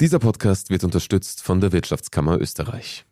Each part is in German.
Dieser Podcast wird unterstützt von der Wirtschaftskammer Österreich.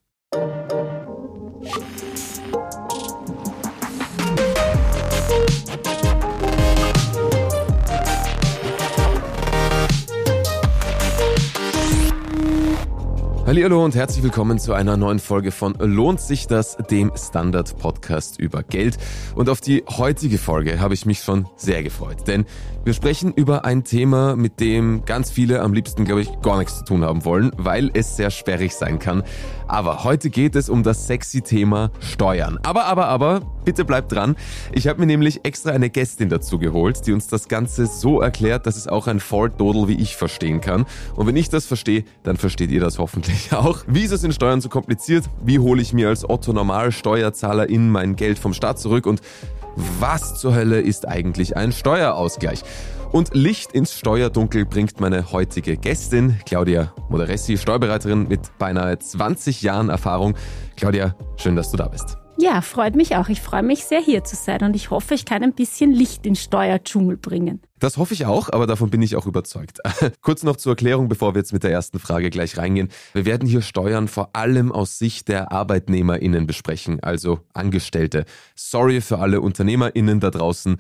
Hallo und herzlich willkommen zu einer neuen Folge von Lohnt sich das, dem Standard Podcast über Geld. Und auf die heutige Folge habe ich mich schon sehr gefreut, denn wir sprechen über ein Thema, mit dem ganz viele am liebsten, glaube ich, gar nichts zu tun haben wollen, weil es sehr sperrig sein kann. Aber heute geht es um das sexy Thema Steuern. Aber, aber, aber, bitte bleibt dran. Ich habe mir nämlich extra eine Gästin dazu geholt, die uns das Ganze so erklärt, dass es auch ein Volldodel wie ich verstehen kann. Und wenn ich das verstehe, dann versteht ihr das hoffentlich auch. Wie ist es in Steuern so kompliziert? Wie hole ich mir als Otto Normal Steuerzahler in mein Geld vom Staat zurück? Und was zur Hölle ist eigentlich ein Steuerausgleich? Und Licht ins Steuerdunkel bringt meine heutige Gästin, Claudia Moderessi, Steuerberaterin mit beinahe 20 Jahren Erfahrung. Claudia, schön, dass du da bist. Ja, freut mich auch. Ich freue mich sehr, hier zu sein und ich hoffe, ich kann ein bisschen Licht in Steuerdschungel bringen. Das hoffe ich auch, aber davon bin ich auch überzeugt. Kurz noch zur Erklärung, bevor wir jetzt mit der ersten Frage gleich reingehen. Wir werden hier Steuern vor allem aus Sicht der ArbeitnehmerInnen besprechen, also Angestellte. Sorry für alle UnternehmerInnen da draußen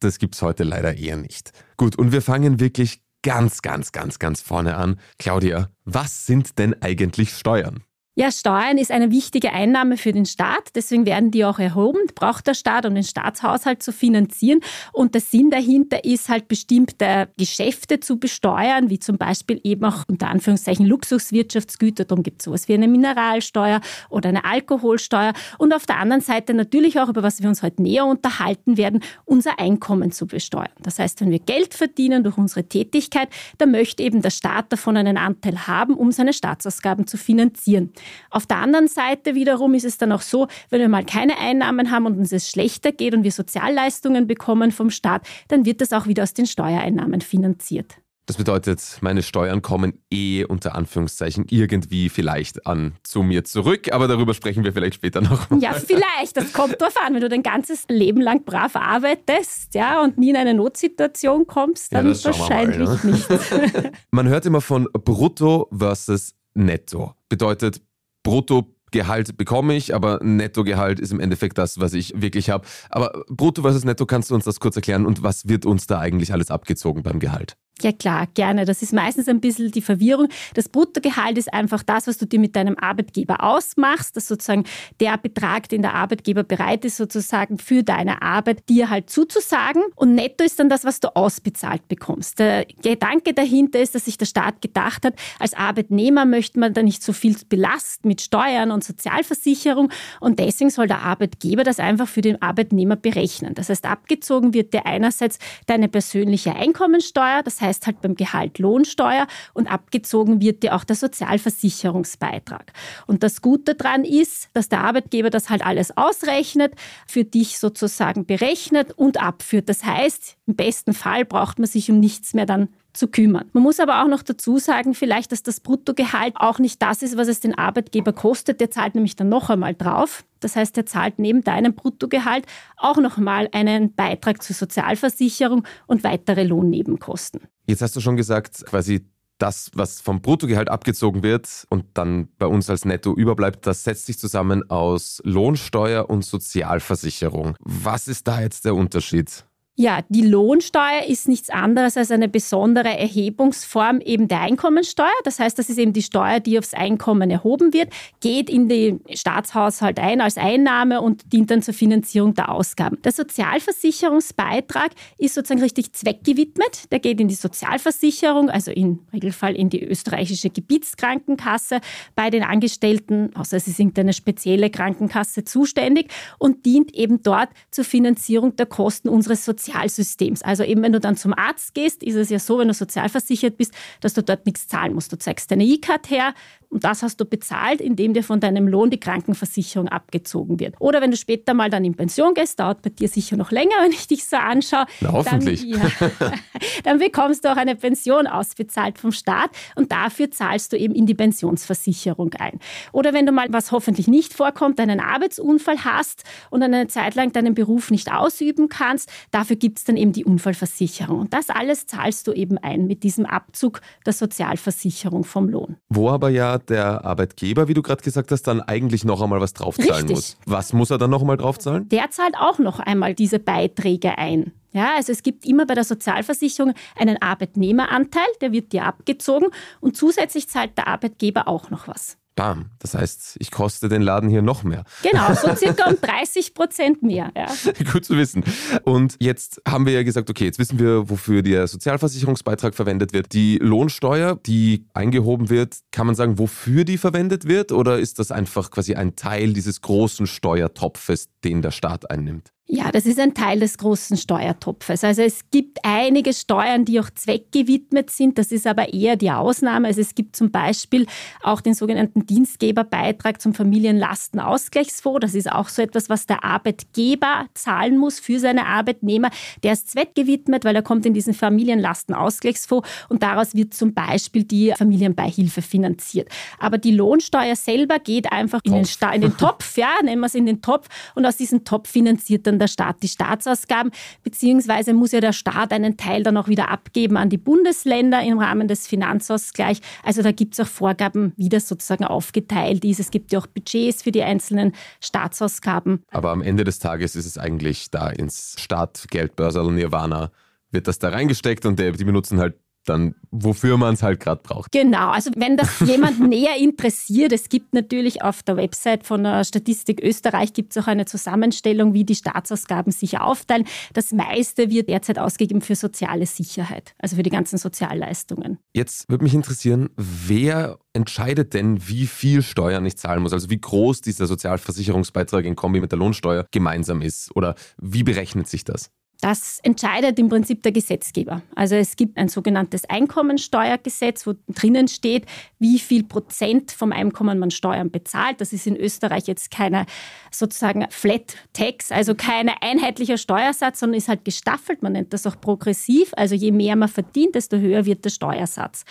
das gibt's heute leider eher nicht. Gut, und wir fangen wirklich ganz, ganz, ganz, ganz vorne an. Claudia, was sind denn eigentlich Steuern? Ja, Steuern ist eine wichtige Einnahme für den Staat. Deswegen werden die auch erhoben. Braucht der Staat, um den Staatshaushalt zu finanzieren. Und der Sinn dahinter ist halt bestimmte Geschäfte zu besteuern, wie zum Beispiel eben auch unter Anführungszeichen Luxuswirtschaftsgüter. Darum gibt es sowas wie eine Mineralsteuer oder eine Alkoholsteuer. Und auf der anderen Seite natürlich auch, über was wir uns heute näher unterhalten werden, unser Einkommen zu besteuern. Das heißt, wenn wir Geld verdienen durch unsere Tätigkeit, dann möchte eben der Staat davon einen Anteil haben, um seine Staatsausgaben zu finanzieren. Auf der anderen Seite wiederum ist es dann auch so, wenn wir mal keine Einnahmen haben und uns es schlechter geht und wir Sozialleistungen bekommen vom Staat, dann wird das auch wieder aus den Steuereinnahmen finanziert. Das bedeutet, meine Steuern kommen eh unter Anführungszeichen irgendwie vielleicht an zu mir zurück, aber darüber sprechen wir vielleicht später noch. Mal. Ja, vielleicht. Das kommt drauf an. Wenn du dein ganzes Leben lang brav arbeitest, ja, und nie in eine Notsituation kommst, dann ja, wahrscheinlich mal, ne? nicht. Man hört immer von Brutto versus Netto. Bedeutet, Bruttogehalt bekomme ich, aber Nettogehalt ist im Endeffekt das, was ich wirklich habe. Aber Brutto versus Netto, kannst du uns das kurz erklären und was wird uns da eigentlich alles abgezogen beim Gehalt? Ja klar, gerne. Das ist meistens ein bisschen die Verwirrung. Das Bruttogehalt ist einfach das, was du dir mit deinem Arbeitgeber ausmachst, dass sozusagen der Betrag, den der Arbeitgeber bereit ist, sozusagen für deine Arbeit dir halt zuzusagen. Und netto ist dann das, was du ausbezahlt bekommst. Der Gedanke dahinter ist, dass sich der Staat gedacht hat, als Arbeitnehmer möchte man da nicht so viel belasten mit Steuern und Sozialversicherung. Und deswegen soll der Arbeitgeber das einfach für den Arbeitnehmer berechnen. Das heißt, abgezogen wird dir einerseits deine persönliche Einkommensteuer, das heißt, heißt halt beim Gehalt Lohnsteuer und abgezogen wird dir auch der Sozialversicherungsbeitrag. Und das Gute daran ist, dass der Arbeitgeber das halt alles ausrechnet, für dich sozusagen berechnet und abführt. Das heißt, im besten Fall braucht man sich um nichts mehr dann zu kümmern. Man muss aber auch noch dazu sagen, vielleicht, dass das Bruttogehalt auch nicht das ist, was es den Arbeitgeber kostet. Der zahlt nämlich dann noch einmal drauf. Das heißt, er zahlt neben deinem Bruttogehalt auch nochmal einen Beitrag zur Sozialversicherung und weitere Lohnnebenkosten. Jetzt hast du schon gesagt, quasi das, was vom Bruttogehalt abgezogen wird und dann bei uns als Netto überbleibt, das setzt sich zusammen aus Lohnsteuer und Sozialversicherung. Was ist da jetzt der Unterschied? Ja, die Lohnsteuer ist nichts anderes als eine besondere Erhebungsform eben der Einkommensteuer. Das heißt, das ist eben die Steuer, die aufs Einkommen erhoben wird, geht in den Staatshaushalt ein als Einnahme und dient dann zur Finanzierung der Ausgaben. Der Sozialversicherungsbeitrag ist sozusagen richtig zweckgewidmet. Der geht in die Sozialversicherung, also im Regelfall in die österreichische Gebietskrankenkasse bei den Angestellten, außer sie sind eine spezielle Krankenkasse zuständig und dient eben dort zur Finanzierung der Kosten unseres Sozialversicherungssystems. Sozialsystems. Also eben, wenn du dann zum Arzt gehst, ist es ja so, wenn du sozialversichert bist, dass du dort nichts zahlen musst. Du zeigst deine E-Card her, Und das hast du bezahlt, indem dir von deinem Lohn die Krankenversicherung abgezogen wird. Oder wenn du später mal dann in Pension gehst, dauert bei dir sicher noch länger, wenn ich dich so anschaue. Na, hoffentlich. Dann, ja, dann bekommst du auch eine Pension ausbezahlt vom Staat und dafür zahlst du eben in die Pensionsversicherung ein. Oder wenn du mal, was hoffentlich nicht vorkommt, einen Arbeitsunfall hast und eine Zeit lang deinen Beruf nicht ausüben kannst, dafür gibt es dann eben die Unfallversicherung. Und das alles zahlst du eben ein mit diesem Abzug der Sozialversicherung vom Lohn. Wo aber ja der Arbeitgeber, wie du gerade gesagt hast, dann eigentlich noch einmal was draufzahlen Richtig. muss. Was muss er dann noch einmal draufzahlen? Der zahlt auch noch einmal diese Beiträge ein. Ja, also es gibt immer bei der Sozialversicherung einen Arbeitnehmeranteil, der wird dir abgezogen und zusätzlich zahlt der Arbeitgeber auch noch was. Bam. Das heißt, ich koste den Laden hier noch mehr. Genau, so circa um 30 Prozent mehr. Ja. Gut zu wissen. Und jetzt haben wir ja gesagt, okay, jetzt wissen wir, wofür der Sozialversicherungsbeitrag verwendet wird. Die Lohnsteuer, die eingehoben wird, kann man sagen, wofür die verwendet wird? Oder ist das einfach quasi ein Teil dieses großen Steuertopfes, den der Staat einnimmt? Ja, das ist ein Teil des großen Steuertopfes. Also es gibt einige Steuern, die auch zweckgewidmet sind. Das ist aber eher die Ausnahme. Also es gibt zum Beispiel auch den sogenannten Dienstgeberbeitrag zum Familienlastenausgleichsfonds. Das ist auch so etwas, was der Arbeitgeber zahlen muss für seine Arbeitnehmer. Der ist zweckgewidmet, weil er kommt in diesen Familienlastenausgleichsfonds und daraus wird zum Beispiel die Familienbeihilfe finanziert. Aber die Lohnsteuer selber geht einfach in den, in den Topf, ja, nennen wir es in den Topf und aus diesem Topf finanziert dann der Staat die Staatsausgaben, beziehungsweise muss ja der Staat einen Teil dann auch wieder abgeben an die Bundesländer im Rahmen des Finanzausgleichs. Also da gibt es auch Vorgaben, wie das sozusagen aufgeteilt ist. Es gibt ja auch Budgets für die einzelnen Staatsausgaben. Aber am Ende des Tages ist es eigentlich da ins Startgeldbörsel Nirvana wird das da reingesteckt und die benutzen halt dann, wofür man es halt gerade braucht. Genau, also wenn das jemand näher interessiert, es gibt natürlich auf der Website von der Statistik Österreich gibt es auch eine Zusammenstellung, wie die Staatsausgaben sich aufteilen. Das meiste wird derzeit ausgegeben für soziale Sicherheit, also für die ganzen Sozialleistungen. Jetzt würde mich interessieren, wer entscheidet denn, wie viel Steuern ich zahlen muss? Also wie groß dieser Sozialversicherungsbeitrag in Kombi mit der Lohnsteuer gemeinsam ist? Oder wie berechnet sich das? Das entscheidet im Prinzip der Gesetzgeber. Also es gibt ein sogenanntes Einkommensteuergesetz, wo drinnen steht, wie viel Prozent vom Einkommen man Steuern bezahlt. Das ist in Österreich jetzt keine sozusagen Flat Tax, also kein einheitlicher Steuersatz, sondern ist halt gestaffelt. Man nennt das auch progressiv. Also je mehr man verdient, desto höher wird der Steuersatz.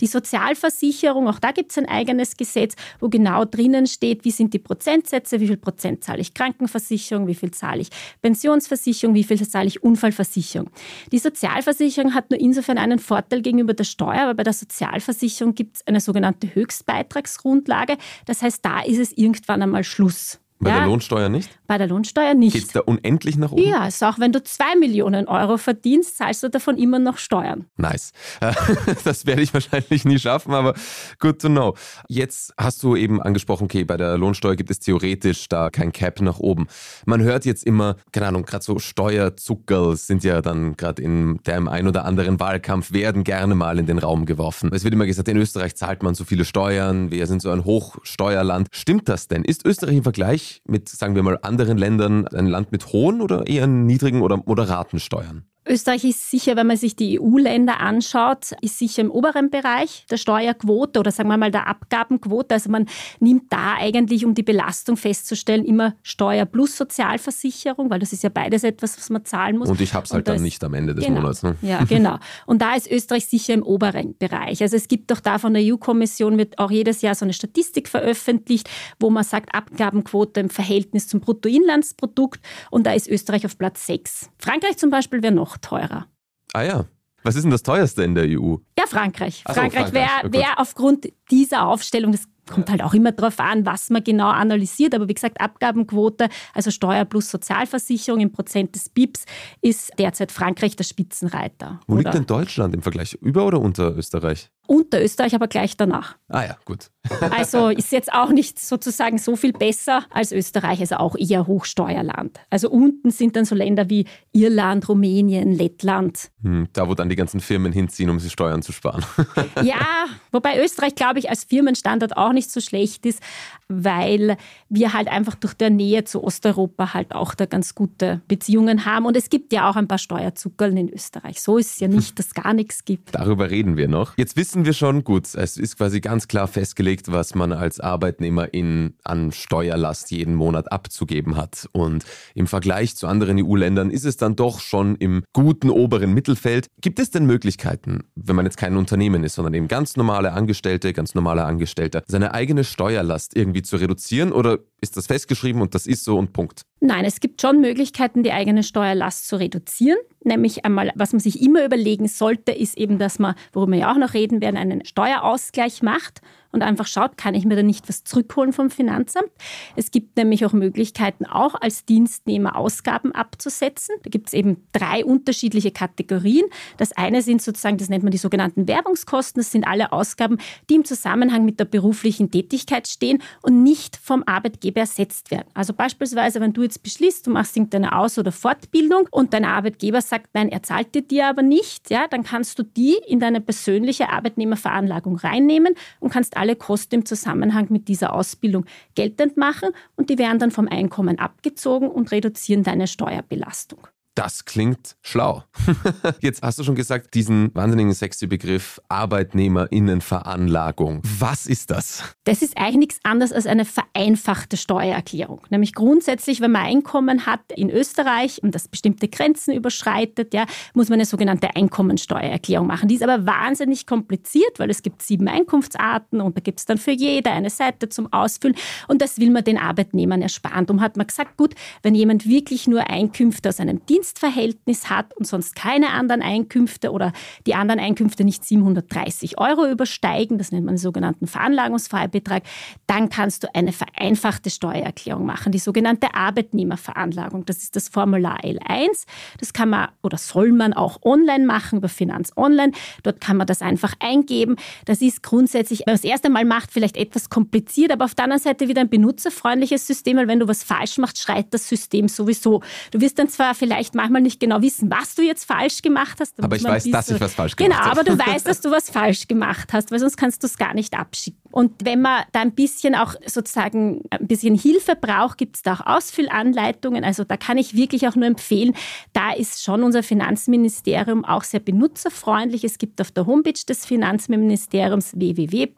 Die Sozialversicherung, auch da gibt es ein eigenes Gesetz, wo genau drinnen steht, wie sind die Prozentsätze, wie viel Prozent zahle ich Krankenversicherung, wie viel zahle ich Pensionsversicherung, wie viel zahle ich Unfallversicherung. Die Sozialversicherung hat nur insofern einen Vorteil gegenüber der Steuer, weil bei der Sozialversicherung gibt es eine sogenannte Höchstbeitragsgrundlage. Das heißt, da ist es irgendwann einmal Schluss. Bei Ja. der Lohnsteuer nicht? Bei der Lohnsteuer nicht. Geht es da unendlich nach oben? ja, also auch wenn du zwei Millionen Euro verdienst, zahlst du davon immer noch Steuern. Nice. Das werde ich wahrscheinlich nie schaffen, aber good to know. Jetzt hast du eben angesprochen, okay, bei der Lohnsteuer gibt es theoretisch da kein Cap nach oben. Man hört jetzt immer, keine Ahnung, gerade so Steuerzuckerl sind ja dann gerade in dem ein oder anderen Wahlkampf werden gerne mal in den Raum geworfen. Es wird immer gesagt, in Österreich zahlt man so viele Steuern, wir sind so ein Hochsteuerland. Stimmt das denn? Ist Österreich im Vergleich mit, sagen wir mal, anderen Ländern ein Land mit hohen oder eher niedrigen oder moderaten Steuern? Österreich ist sicher, wenn man sich die EU-Länder anschaut, ist sicher im oberen Bereich der Steuerquote oder sagen wir mal der Abgabenquote. Also man nimmt da eigentlich, um die Belastung festzustellen, immer Steuer plus Sozialversicherung, weil das ist ja beides etwas, was man zahlen muss. Und ich hab's halt da dann nicht am Ende des genau. Monats. Ne? Ja, genau. Und da ist Österreich sicher im oberen Bereich. Also es gibt doch da von der EU-Kommission wird auch jedes Jahr so eine Statistik veröffentlicht, wo man sagt, Abgabenquote im Verhältnis zum Bruttoinlandsprodukt und da ist Österreich auf Platz 6. Frankreich zum Beispiel wäre noch teurer. Ah ja. Was ist denn das teuerste in der EU? Ja, Frankreich. So, Frankreich Frankreich. wäre Oh wär aufgrund dieser Aufstellung, das kommt halt auch immer darauf an, was man genau analysiert, aber wie gesagt, Abgabenquote, also Steuer plus Sozialversicherung im Prozent des BIPs, ist derzeit Frankreich der Spitzenreiter. Wo liegt Oder denn Deutschland im Vergleich? Über oder unter Österreich? Unter Österreich, aber gleich danach. Ah ja, gut. Also ist jetzt auch nicht sozusagen so viel besser als Österreich, also auch eher Hochsteuerland. Also unten sind dann so Länder wie Irland, Rumänien, Lettland. Hm, da, wo dann die ganzen Firmen hinziehen, um sich Steuern zu sparen. Ja, wobei Österreich, glaube ich, als Firmenstandard auch nicht so schlecht ist, weil wir halt einfach durch der Nähe zu Osteuropa halt auch da ganz gute Beziehungen haben. Und es gibt ja auch ein paar Steuerzuckerl in Österreich. So ist es ja nicht, dass gar nichts gibt. Darüber reden wir noch. Jetzt wissen wir schon, gut, es ist quasi ganz klar festgelegt, was man als Arbeitnehmerin an Steuerlast jeden Monat abzugeben hat. Und im Vergleich zu anderen EU-Ländern ist es dann doch schon im guten oberen Mittelfeld. Gibt es denn Möglichkeiten, wenn man jetzt kein Unternehmen ist, sondern eben ganz normale Angestellte, ganz normaler Angestellter, seine eigene Steuerlast irgendwie zu reduzieren oder ist das festgeschrieben und das ist so und Punkt? Nein, es gibt schon Möglichkeiten, die eigene Steuerlast zu reduzieren. Nämlich einmal, was man sich immer überlegen sollte, ist eben, dass man, worüber wir ja auch noch reden werden, einen Steuerausgleich macht und einfach schaut, kann ich mir da nicht was zurückholen vom Finanzamt. Es gibt nämlich auch Möglichkeiten, auch als Dienstnehmer Ausgaben abzusetzen. Da gibt es eben drei unterschiedliche Kategorien. Das eine sind sozusagen, das nennt man die sogenannten Werbungskosten. Das sind alle Ausgaben, die im Zusammenhang mit der beruflichen Tätigkeit stehen und nicht vom Arbeitgeber ersetzt werden. Also beispielsweise, wenn du jetzt beschließt, du machst irgendeine Aus- oder Fortbildung und dein Arbeitgeber sagt, nein, er zahlt dir die aber nicht, ja, dann kannst du die in deine persönliche Arbeitnehmerveranlagung reinnehmen und kannst alle Kosten im Zusammenhang mit dieser Ausbildung geltend machen und die werden dann vom Einkommen abgezogen und reduzieren deine Steuerbelastung. Das klingt schlau. Jetzt hast du schon gesagt, diesen wahnsinnigen sexy Begriff Arbeitnehmerinnenveranlagung. Was ist das? Das ist eigentlich nichts anderes als eine vereinfachte Steuererklärung. Nämlich grundsätzlich, wenn man Einkommen hat in Österreich und das bestimmte Grenzen überschreitet, ja, muss man eine sogenannte Einkommensteuererklärung machen. Die ist aber wahnsinnig kompliziert, weil es gibt sieben Einkunftsarten und da gibt es dann für jede eine Seite zum Ausfüllen und das will man den Arbeitnehmern ersparen. Darum hat man gesagt, gut, wenn jemand wirklich nur Einkünfte aus einem Dienst Dienstverhältnis hat und sonst keine anderen Einkünfte oder die anderen Einkünfte nicht 730 Euro übersteigen, das nennt man den sogenannten Veranlagungsfreibetrag, dann kannst du eine vereinfachte Steuererklärung machen, die sogenannte Arbeitnehmerveranlagung. Das ist das Formular L1. Das kann man oder soll man auch online machen über Finanz Online. Dort kann man das einfach eingeben. Das ist grundsätzlich, wenn man das erste Mal macht, vielleicht etwas kompliziert, aber auf der anderen Seite wieder ein benutzerfreundliches System, weil wenn du was falsch machst, schreit das System sowieso. Du wirst dann zwar vielleicht manchmal nicht genau wissen, was du jetzt falsch gemacht hast. aber ich weiß, dass ich was falsch gemacht habe. Genau, aber du weißt, dass du was falsch gemacht hast, weil sonst kannst du es gar nicht abschicken. Und wenn man da ein bisschen auch sozusagen ein bisschen Hilfe braucht, gibt es da auch Ausfüllanleitungen. Also da kann ich wirklich auch nur empfehlen, da ist schon unser Finanzministerium auch sehr benutzerfreundlich. Es gibt auf der Homepage des Finanzministeriums www.bmf.gv.at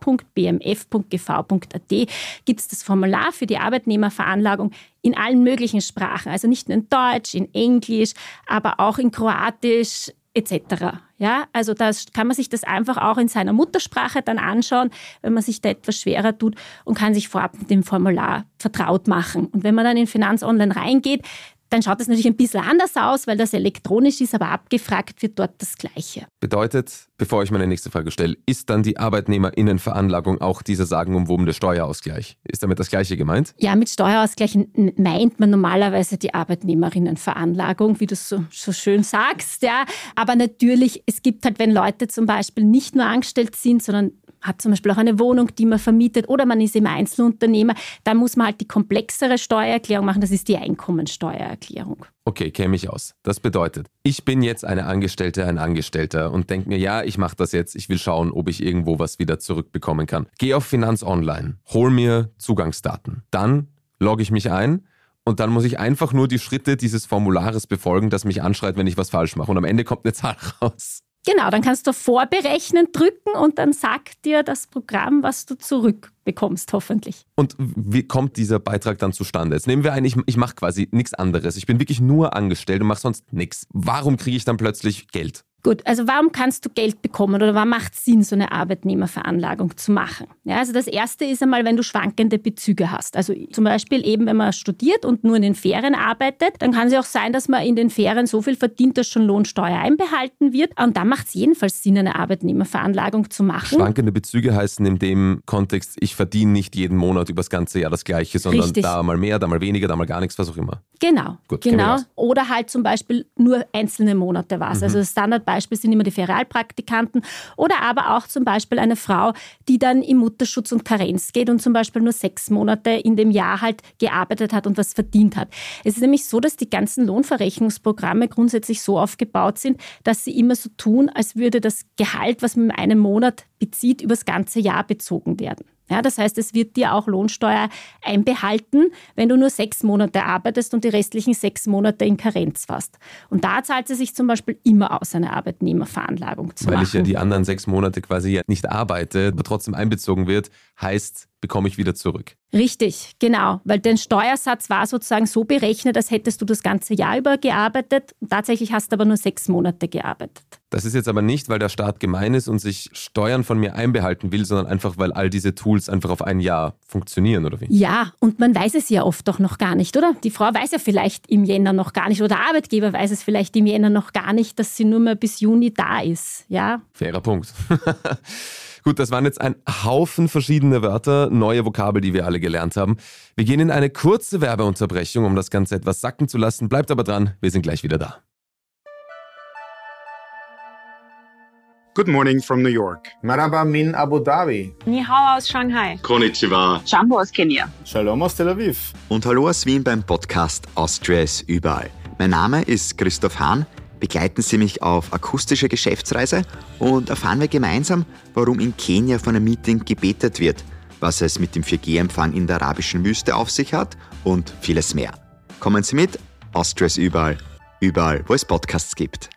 gibt es das Formular für die Arbeitnehmerveranlagung in allen möglichen Sprachen. Also nicht nur in Deutsch, in Englisch, aber auch in Kroatisch, etc. Ja, also da kann man sich das einfach auch in seiner Muttersprache dann anschauen, wenn man sich da etwas schwerer tut und kann sich vorab mit dem Formular vertraut machen. Und wenn man dann in Finanz Online reingeht, dann schaut es natürlich ein bisschen anders aus, weil das elektronisch ist, aber abgefragt wird dort das Gleiche. Bedeutet, bevor ich meine nächste Frage stelle, ist dann die Arbeitnehmerinnenveranlagung auch dieser sagenumwobene Steuerausgleich? Ist damit das Gleiche gemeint? Ja, mit Steuerausgleich meint man normalerweise die Arbeitnehmerinnenveranlagung, wie du so, so schön sagst, ja. Aber natürlich, es gibt halt, wenn Leute zum Beispiel nicht nur angestellt sind, sondern hat zum Beispiel auch eine Wohnung, die man vermietet oder man ist im Einzelunternehmer, dann muss man halt die komplexere Steuererklärung machen, das ist die Einkommensteuererklärung. Okay, käme ich aus. Das bedeutet, ich bin jetzt eine Angestellte, ein Angestellter und denke mir, ja, ich mache das jetzt, ich will schauen, ob ich irgendwo was wieder zurückbekommen kann. Geh auf Finanz Online, hol mir Zugangsdaten. Dann logge ich mich ein und dann muss ich einfach nur die Schritte dieses Formulares befolgen, das mich anschreit, wenn ich was falsch mache. Und am Ende kommt eine Zahl raus. Genau, dann kannst du vorberechnen drücken und dann sagt dir das Programm, was du zurückbekommst, hoffentlich. Und wie kommt dieser Beitrag dann zustande? Jetzt nehmen wir ein, ich, ich mache quasi nichts anderes. Ich bin wirklich nur angestellt und mache sonst nichts. Warum kriege ich dann plötzlich Geld? Gut, also warum kannst du Geld bekommen oder warum macht es Sinn, so eine Arbeitnehmerveranlagung zu machen? Ja, also das Erste ist einmal, wenn du schwankende Bezüge hast. Also zum Beispiel eben, wenn man studiert und nur in den Ferien arbeitet, dann kann es ja auch sein, dass man in den Ferien so viel verdient, dass schon Lohnsteuer einbehalten wird. Und dann macht es jedenfalls Sinn, eine Arbeitnehmerveranlagung zu machen. Schwankende Bezüge heißen in dem Kontext, ich verdiene nicht jeden Monat über das ganze Jahr das Gleiche, sondern Richtig. da mal mehr, da mal weniger, da mal gar nichts, was auch immer. Genau. Gut, genau. Oder halt zum Beispiel nur einzelne Monate was. Mhm. Also das Standard Beispiel sind immer die Ferialpraktikanten oder aber auch zum Beispiel eine Frau, die dann im Mutterschutz und Karenz geht und zum Beispiel nur sechs Monate in dem Jahr halt gearbeitet hat und was verdient hat. Es ist nämlich so, dass die ganzen Lohnverrechnungsprogramme grundsätzlich so aufgebaut sind, dass sie immer so tun, als würde das Gehalt, was man in einem Monat bezieht, übers ganze Jahr bezogen werden. Ja, das heißt, es wird dir auch Lohnsteuer einbehalten, wenn du nur sechs Monate arbeitest und die restlichen sechs Monate in Karenz warst. Und da zahlt es sich zum Beispiel immer aus, eine Arbeitnehmerveranlagung zu Weil machen. ich ja die anderen sechs Monate quasi nicht arbeite, aber trotzdem einbezogen wird, heißt, bekomme ich wieder zurück. Richtig, genau, weil der Steuersatz war sozusagen so berechnet, als hättest du das ganze Jahr über gearbeitet. Tatsächlich hast du aber nur sechs Monate gearbeitet. Das ist jetzt aber nicht, weil der Staat gemein ist und sich Steuern von mir einbehalten will, sondern einfach, weil all diese Tools einfach auf ein Jahr funktionieren, oder wie? Ja, und man weiß es ja oft doch noch gar nicht, oder? Die Frau weiß ja vielleicht im Jänner noch gar nicht, oder der Arbeitgeber weiß es vielleicht im Jänner noch gar nicht, dass sie nur mehr bis Juni da ist. Ja, Fairer Punkt. Gut, das waren jetzt ein Haufen verschiedene Wörter, neue Vokabel, die wir alle gelernt haben. Wir gehen in eine kurze Werbeunterbrechung, um das Ganze etwas sacken zu lassen. Bleibt aber dran, wir sind gleich wieder da. Good morning from New York. Marhaba min Abu Dhabi. Ni hao aus Shanghai. Konnichiwa. Jumbo aus Kenia. Shalom aus Tel Aviv. Und hallo aus Wien beim Podcast Austria ist überall. Mein Name ist Christoph Hahn. Begleiten Sie mich auf akustische Geschäftsreise und erfahren wir gemeinsam, warum in Kenia von einem Meeting gebetet wird, was es mit dem 4G-Empfang in der arabischen Wüste auf sich hat und vieles mehr. Kommen Sie mit, Austria ist überall. Überall, wo es Podcasts gibt.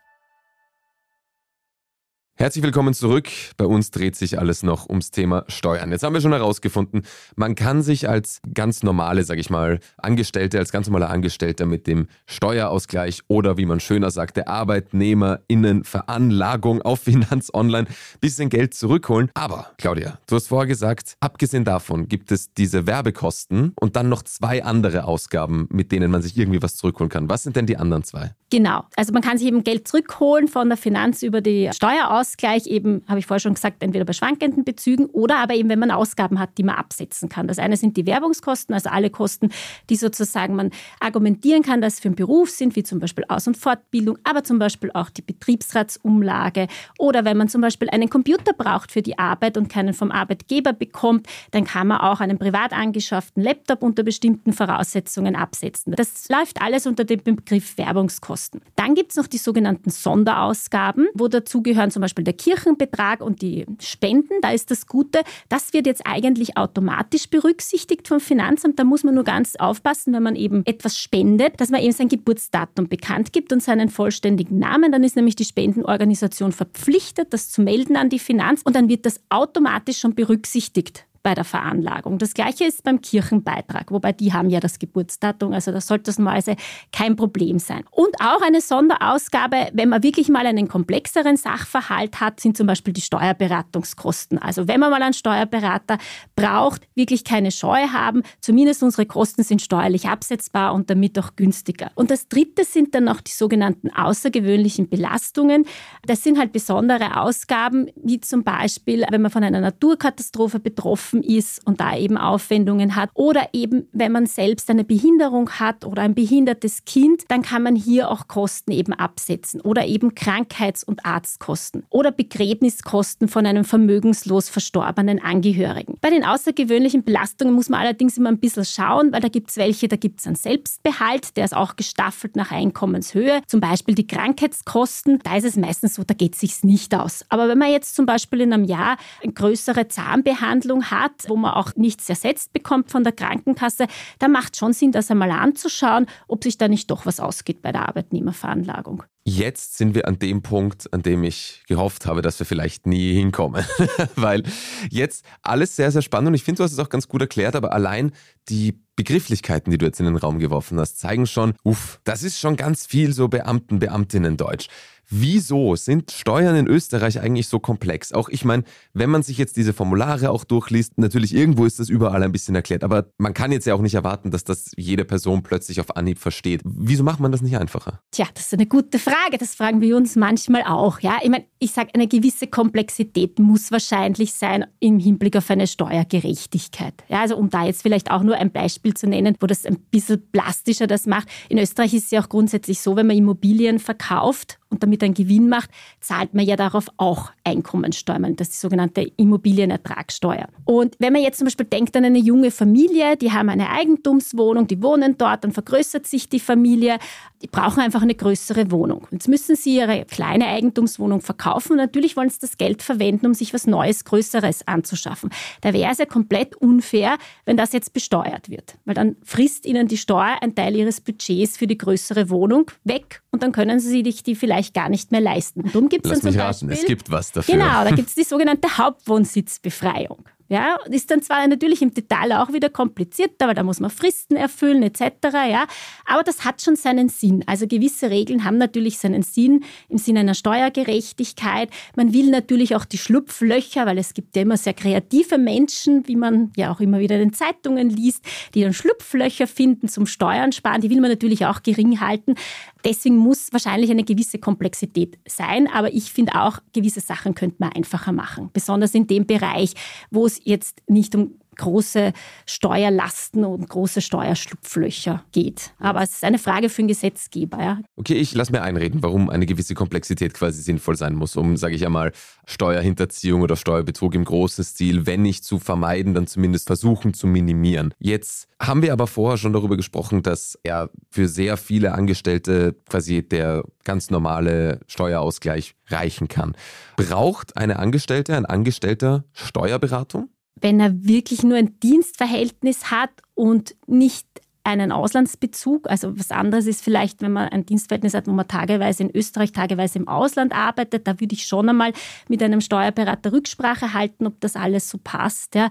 Herzlich willkommen zurück. Bei uns dreht sich alles noch ums Thema Steuern. Jetzt haben wir schon herausgefunden, man kann sich als ganz normale, sag ich mal, Angestellte, als ganz normaler Angestellter mit dem Steuerausgleich oder wie man schöner sagt, der Arbeitnehmerinnenveranlagung auf Finanz Online bisschen Geld zurückholen. Aber, Claudia, du hast vorher gesagt, abgesehen davon gibt es diese Werbekosten und dann noch zwei andere Ausgaben, mit denen man sich irgendwie was zurückholen kann. Was sind denn die anderen zwei? Genau. Also man kann sich eben Geld zurückholen von der Finanz über die Steuerausgleich, eben, habe ich vorher schon gesagt, entweder bei schwankenden Bezügen oder aber eben, wenn man Ausgaben hat, die man absetzen kann. Das eine sind die Werbungskosten, also alle Kosten, die sozusagen man argumentieren kann, dass für den Beruf sind, wie zum Beispiel Aus- und Fortbildung, aber zum Beispiel auch die Betriebsratsumlage oder wenn man zum Beispiel einen Computer braucht für die Arbeit und keinen vom Arbeitgeber bekommt, dann kann man auch einen privat angeschafften Laptop unter bestimmten Voraussetzungen absetzen. Das läuft alles unter dem Begriff Werbungskosten. Dann gibt es noch die sogenannten Sonderausgaben, wo dazugehören zum Beispiel der Kirchenbetrag und die Spenden. Da ist das Gute, das wird jetzt eigentlich automatisch berücksichtigt vom Finanzamt. Da muss man nur ganz aufpassen, wenn man eben etwas spendet, dass man eben sein Geburtsdatum bekannt gibt und seinen vollständigen Namen. Dann ist nämlich die Spendenorganisation verpflichtet, das zu melden an die Finanz und dann wird das automatisch schon berücksichtigt bei der Veranlagung. Das gleiche ist beim Kirchenbeitrag, wobei die haben ja das Geburtsdatum, also da sollte das normalerweise kein Problem sein. Und auch eine Sonderausgabe, wenn man wirklich mal einen komplexeren Sachverhalt hat, sind zum Beispiel die Steuerberatungskosten. Also wenn man mal einen Steuerberater braucht, wirklich keine Scheu haben, zumindest unsere Kosten sind steuerlich absetzbar und damit auch günstiger. Und das dritte sind dann noch die sogenannten außergewöhnlichen Belastungen. Das sind halt besondere Ausgaben, wie zum Beispiel, wenn man von einer Naturkatastrophe betroffen ist und da eben Aufwendungen hat oder eben, wenn man selbst eine Behinderung hat oder ein behindertes Kind, dann kann man hier auch Kosten eben absetzen oder eben Krankheits- und Arztkosten oder Begräbniskosten von einem vermögenslos verstorbenen Angehörigen. Bei den außergewöhnlichen Belastungen muss man allerdings immer ein bisschen schauen, weil da gibt es welche, da gibt es einen Selbstbehalt, der ist auch gestaffelt nach Einkommenshöhe. Zum Beispiel die Krankheitskosten, da ist es meistens so, da geht es sich nicht aus. Aber wenn man jetzt zum Beispiel in einem Jahr eine größere Zahnbehandlung hat, wo man auch nichts ersetzt bekommt von der Krankenkasse, da macht schon Sinn, das einmal anzuschauen, ob sich da nicht doch was ausgeht bei der Arbeitnehmerveranlagung. Jetzt sind wir an dem Punkt, an dem ich gehofft habe, dass wir vielleicht nie hinkommen. Weil jetzt alles sehr, sehr spannend und ich finde, du hast es auch ganz gut erklärt, aber allein die Begrifflichkeiten, die du jetzt in den Raum geworfen hast, zeigen schon, uff, das ist schon ganz viel so Beamten, Beamtinnen-Deutsch. Wieso sind Steuern in Österreich eigentlich so komplex? Auch ich meine, wenn man sich jetzt diese Formulare auch durchliest, natürlich irgendwo ist das überall ein bisschen erklärt, aber man kann jetzt ja auch nicht erwarten, dass das jede Person plötzlich auf Anhieb versteht. Wieso macht man das nicht einfacher? Tja, das ist eine gute Frage. Das fragen wir uns manchmal auch. Ja, ich meine, ich sage, eine gewisse Komplexität muss wahrscheinlich sein im Hinblick auf eine Steuergerechtigkeit. Ja, also um da jetzt vielleicht auch nur ein Beispiel Beispiel zu nennen, wo das ein bisschen plastischer das macht. In Österreich ist es ja auch grundsätzlich so, wenn man Immobilien verkauft und damit einen Gewinn macht, zahlt man ja darauf auch Einkommensteuer. Das ist die sogenannte Immobilienertragssteuer. Und wenn man jetzt zum Beispiel denkt an eine junge Familie, die haben eine Eigentumswohnung, die wohnen dort, dann vergrößert sich die Familie, die brauchen einfach eine größere Wohnung. Jetzt müssen sie ihre kleine Eigentumswohnung verkaufen und natürlich wollen sie das Geld verwenden, um sich was Neues, Größeres anzuschaffen. Da wäre es ja komplett unfair, wenn das jetzt besteuert wird, weil dann frisst ihnen die Steuer einen Teil ihres Budgets für die größere Wohnung weg und dann können sie sich die vielleicht gar nicht mehr leisten. Und darum gibt es dann zum Beispiel, raten, es gibt was dafür. Genau, da gibt es die sogenannte Hauptwohnsitzbefreiung. Ja, ist dann zwar natürlich im Detail auch wieder komplizierter, weil da muss man Fristen erfüllen etc. Ja, aber das hat schon seinen Sinn. Also gewisse Regeln haben natürlich seinen Sinn im Sinne einer Steuergerechtigkeit. Man will natürlich auch die Schlupflöcher, weil es gibt ja immer sehr kreative Menschen, wie man ja auch immer wieder in den Zeitungen liest, die dann Schlupflöcher finden zum Steuern sparen. Die will man natürlich auch gering halten. Deswegen muss wahrscheinlich eine gewisse Komplexität sein, aber ich finde auch, gewisse Sachen könnte man einfacher machen, besonders in dem Bereich, wo es jetzt nicht um große Steuerlasten und große Steuerschlupflöcher geht. Aber es ist eine Frage für den Gesetzgeber. Ja. Okay, ich lasse mir einreden, warum eine gewisse Komplexität quasi sinnvoll sein muss, um, sage ich einmal, Steuerhinterziehung oder Steuerbetrug im großen Stil, wenn nicht zu vermeiden, dann zumindest versuchen zu minimieren. Jetzt haben wir aber vorher schon darüber gesprochen, dass ja für sehr viele Angestellte quasi der ganz normale Steuerausgleich reichen kann. Braucht eine Angestellte, ein Angestellter Steuerberatung? Wenn er wirklich nur ein Dienstverhältnis hat und nicht einen Auslandsbezug. Also was anderes ist vielleicht, wenn man ein Dienstverhältnis hat, wo man tageweise in Österreich, tageweise im Ausland arbeitet. Da würde ich schon einmal mit einem Steuerberater Rücksprache halten, ob das alles so passt. Ja.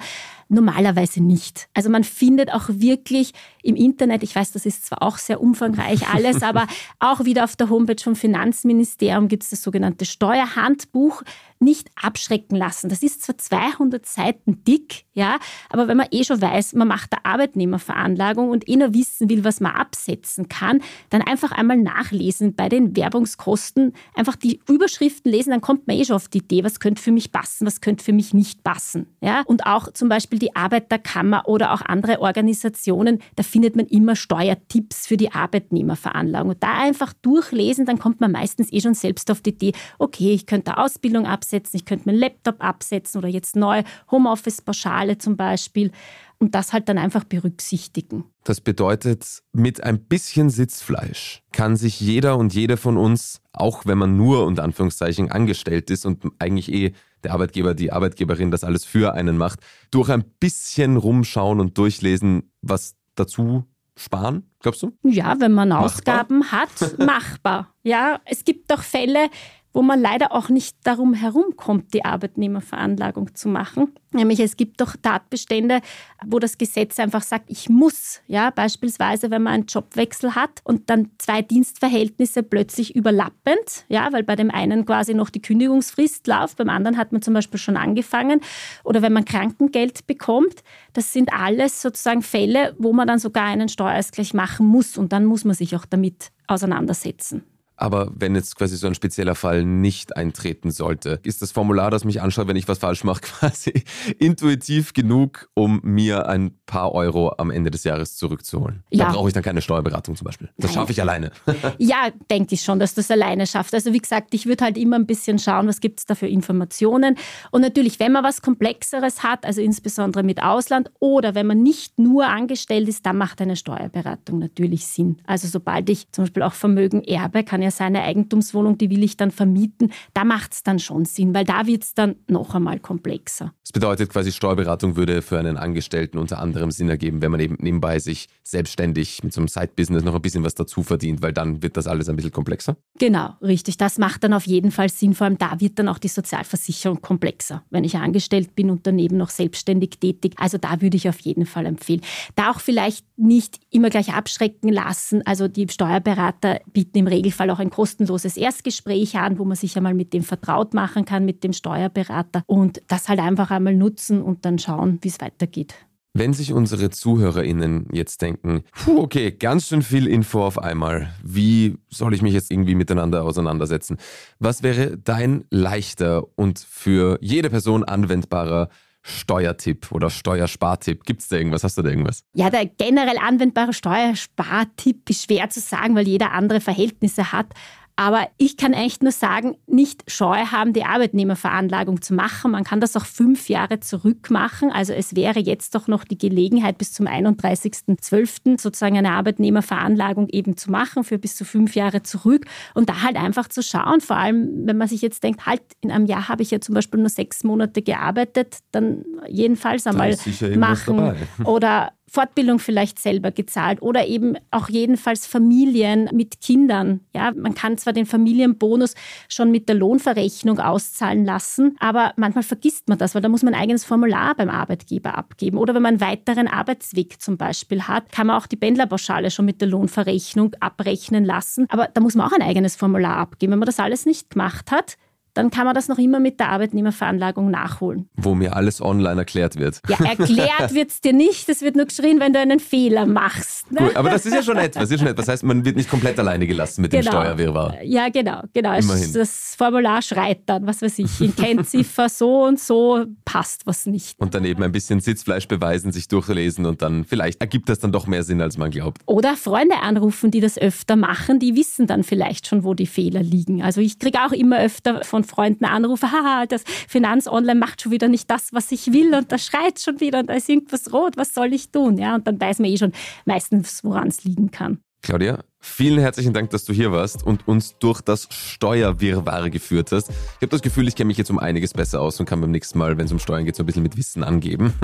Normalerweise nicht. Also man findet auch wirklich im Internet, ich weiß, das ist zwar auch sehr umfangreich alles, aber auch wieder auf der Homepage vom Finanzministerium gibt es das sogenannte Steuerhandbuch nicht abschrecken lassen. Das ist zwar 200 Seiten dick, ja, aber wenn man eh schon weiß, man macht eine Arbeitnehmerveranlagung und eh nur wissen will, was man absetzen kann, dann einfach einmal nachlesen bei den Werbungskosten, einfach die Überschriften lesen, dann kommt man eh schon auf die Idee, was könnte für mich passen, was könnte für mich nicht passen. Ja? Und auch zum Beispiel die Arbeiterkammer oder auch andere Organisationen, da findet man immer Steuertipps für die Arbeitnehmerveranlagung. Und da einfach durchlesen, dann kommt man meistens eh schon selbst auf die Idee, okay, ich könnte Ausbildung absetzen, ich könnte meinen Laptop absetzen oder jetzt neu Homeoffice-Pauschale zum Beispiel und das halt dann einfach berücksichtigen. Das bedeutet, mit ein bisschen Sitzfleisch kann sich jeder und jede von uns, auch wenn man nur unter Anführungszeichen angestellt ist und eigentlich eh der Arbeitgeber, die Arbeitgeberin das alles für einen macht, durch ein bisschen rumschauen und durchlesen, was dazu sparen, glaubst du? Ja, wenn man machbar? Ausgaben hat, machbar. Ja, es gibt doch Fälle, wo man leider auch nicht darum herumkommt, die Arbeitnehmerveranlagung zu machen. Nämlich es gibt doch Tatbestände, wo das Gesetz einfach sagt, ich muss, ja, beispielsweise wenn man einen Jobwechsel hat und dann zwei Dienstverhältnisse plötzlich überlappend, ja, weil bei dem einen quasi noch die Kündigungsfrist läuft, beim anderen hat man zum Beispiel schon angefangen oder wenn man Krankengeld bekommt, das sind alles sozusagen Fälle, wo man dann sogar einen Steuerausgleich machen muss und dann muss man sich auch damit auseinandersetzen. Aber wenn jetzt quasi so ein spezieller Fall nicht eintreten sollte, ist das Formular, das mich anschaut, wenn ich was falsch mache, quasi intuitiv genug, um mir ein paar Euro am Ende des Jahres zurückzuholen. Ja. Da brauche ich dann keine Steuerberatung zum Beispiel. Das schaffe ich alleine. ja, denke ich schon, dass du es alleine schaffst. Also wie gesagt, ich würde halt immer ein bisschen schauen, was gibt es da für Informationen. Und natürlich, wenn man was Komplexeres hat, also insbesondere mit Ausland oder wenn man nicht nur angestellt ist, dann macht eine Steuerberatung natürlich Sinn. Also sobald ich zum Beispiel auch Vermögen erbe, kann ja ja seine Eigentumswohnung, die will ich dann vermieten. Da macht es dann schon Sinn, weil da wird es dann noch einmal komplexer. Das bedeutet quasi, Steuerberatung würde für einen Angestellten unter anderem Sinn ergeben, wenn man eben nebenbei sich selbstständig mit so einem Side-Business noch ein bisschen was dazu verdient, weil dann wird das alles ein bisschen komplexer. Genau, richtig. Das macht dann auf jeden Fall Sinn. Vor allem da wird dann auch die Sozialversicherung komplexer, wenn ich angestellt bin und daneben noch selbstständig tätig. Also da würde ich auf jeden Fall empfehlen. Da auch vielleicht nicht immer gleich abschrecken lassen. Also die Steuerberater bieten im Regelfall auch auch ein kostenloses Erstgespräch an, wo man sich einmal mit dem vertraut machen kann, mit dem Steuerberater und das halt einfach einmal nutzen und dann schauen, wie es weitergeht. Wenn sich unsere ZuhörerInnen jetzt denken, puh, okay, ganz schön viel Info auf einmal, wie soll ich mich jetzt irgendwie miteinander auseinandersetzen? Was wäre dein leichter und für jede Person anwendbarer Steuertipp oder Steuerspartipp? Gibt es da irgendwas? Hast du da irgendwas? Ja, der generell anwendbare Steuerspartipp ist schwer zu sagen, weil jeder andere Verhältnisse hat. Aber ich kann echt nur sagen, nicht Scheu haben, die Arbeitnehmerveranlagung zu machen. Man kann das auch fünf Jahre zurück machen. Also es wäre jetzt doch noch die Gelegenheit, bis zum 31.12. sozusagen eine Arbeitnehmerveranlagung eben zu machen, für bis zu fünf Jahre zurück. Und da halt einfach zu schauen, vor allem wenn man sich jetzt denkt, halt, in einem Jahr habe ich ja zum Beispiel nur sechs Monate gearbeitet, dann jedenfalls einmal machen. Oder Fortbildung vielleicht selber gezahlt oder eben auch jedenfalls Familien mit Kindern. Ja, man kann zwar den Familienbonus schon mit der Lohnverrechnung auszahlen lassen, aber manchmal vergisst man das, weil da muss man ein eigenes Formular beim Arbeitgeber abgeben. Oder wenn man einen weiteren Arbeitsweg zum Beispiel hat, kann man auch die Pendlerpauschale schon mit der Lohnverrechnung abrechnen lassen. Aber da muss man auch ein eigenes Formular abgeben. Wenn man das alles nicht gemacht hat, dann kann man das noch immer mit der Arbeitnehmerveranlagung nachholen. Wo mir alles online erklärt wird. Ja, erklärt wird es dir nicht. Es wird nur geschrien, wenn du einen Fehler machst. Ne? Gut, aber das ist ja schon etwas. Das, ist schon etwas. das heißt, man wird nicht komplett alleine gelassen mit genau. dem Steuerwirrwarr. Ja, genau. genau. Immerhin. Das Formular schreit dann, was weiß ich, in Kennziffer so und so passt was nicht. Und daneben ein bisschen Sitzfleisch beweisen, sich durchlesen und dann vielleicht ergibt das dann doch mehr Sinn, als man glaubt. Oder Freunde anrufen, die das öfter machen, die wissen dann vielleicht schon, wo die Fehler liegen. Also ich kriege auch immer öfter von Freunden Anrufe, haha, das Finanz Online macht schon wieder nicht das, was ich will und da schreit schon wieder und da ist irgendwas rot, was soll ich tun? Ja, und dann weiß man eh schon meistens, woran es liegen kann. Claudia, Vielen herzlichen Dank, dass du hier warst und uns durch das Steuerwirrwarr geführt hast. Ich habe das Gefühl, ich kenne mich jetzt um einiges besser aus und kann beim nächsten Mal, wenn es um Steuern geht, so ein bisschen mit Wissen angeben.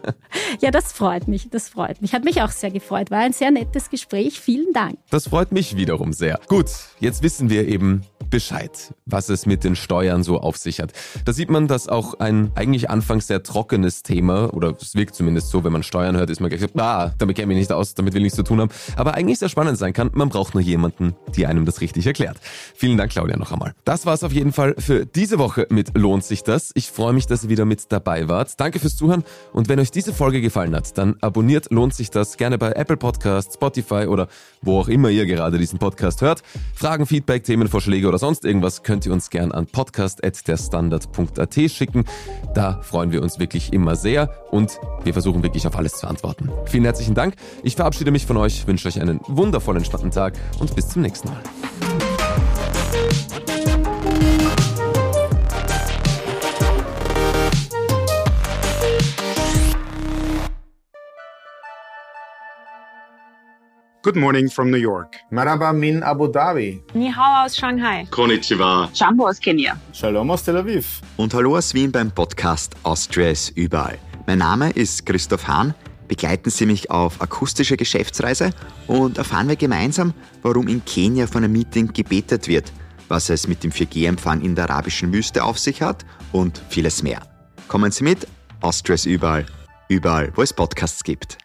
ja, das freut mich, das freut mich. Hat mich auch sehr gefreut. War ein sehr nettes Gespräch. Vielen Dank. Das freut mich wiederum sehr. Gut, jetzt wissen wir eben Bescheid, was es mit den Steuern so auf sich hat. Da sieht man, dass auch ein eigentlich anfangs sehr trockenes Thema, oder es wirkt zumindest so, wenn man Steuern hört, ist man gleich so, ah, damit kenne ich mich nicht aus, damit will ich nichts zu tun haben. Aber eigentlich sehr spannend sein kann. Man braucht nur jemanden, die einem das richtig erklärt. Vielen Dank, Claudia, noch einmal. Das war es auf jeden Fall für diese Woche mit Lohnt sich das. Ich freue mich, dass ihr wieder mit dabei wart. Danke fürs Zuhören und wenn euch diese Folge gefallen hat, dann abonniert Lohnt sich das gerne bei Apple Podcasts, Spotify oder wo auch immer ihr gerade diesen Podcast hört. Fragen, Feedback, Themenvorschläge oder sonst irgendwas könnt ihr uns gerne an podcast.derstandard.at schicken. Da freuen wir uns wirklich immer sehr und wir versuchen wirklich auf alles zu antworten. Vielen herzlichen Dank. Ich verabschiede mich von euch, wünsche euch einen wundervollen entspannten Tag und bis zum nächsten Mal. Good morning from New York. Marhaba min Abu Dhabi. Ni hao aus Shanghai. Konnichiwa. Jambo aus Kenia. Shalom aus Tel Aviv. Und hallo aus Wien beim Podcast Austria ist überall. Mein Name ist Christoph Hahn begleiten Sie mich auf akustische Geschäftsreise und erfahren wir gemeinsam, warum in Kenia von einem Meeting gebetet wird, was es mit dem 4G-Empfang in der arabischen Wüste auf sich hat und vieles mehr. Kommen Sie mit, Austria ist überall, überall, wo es Podcasts gibt.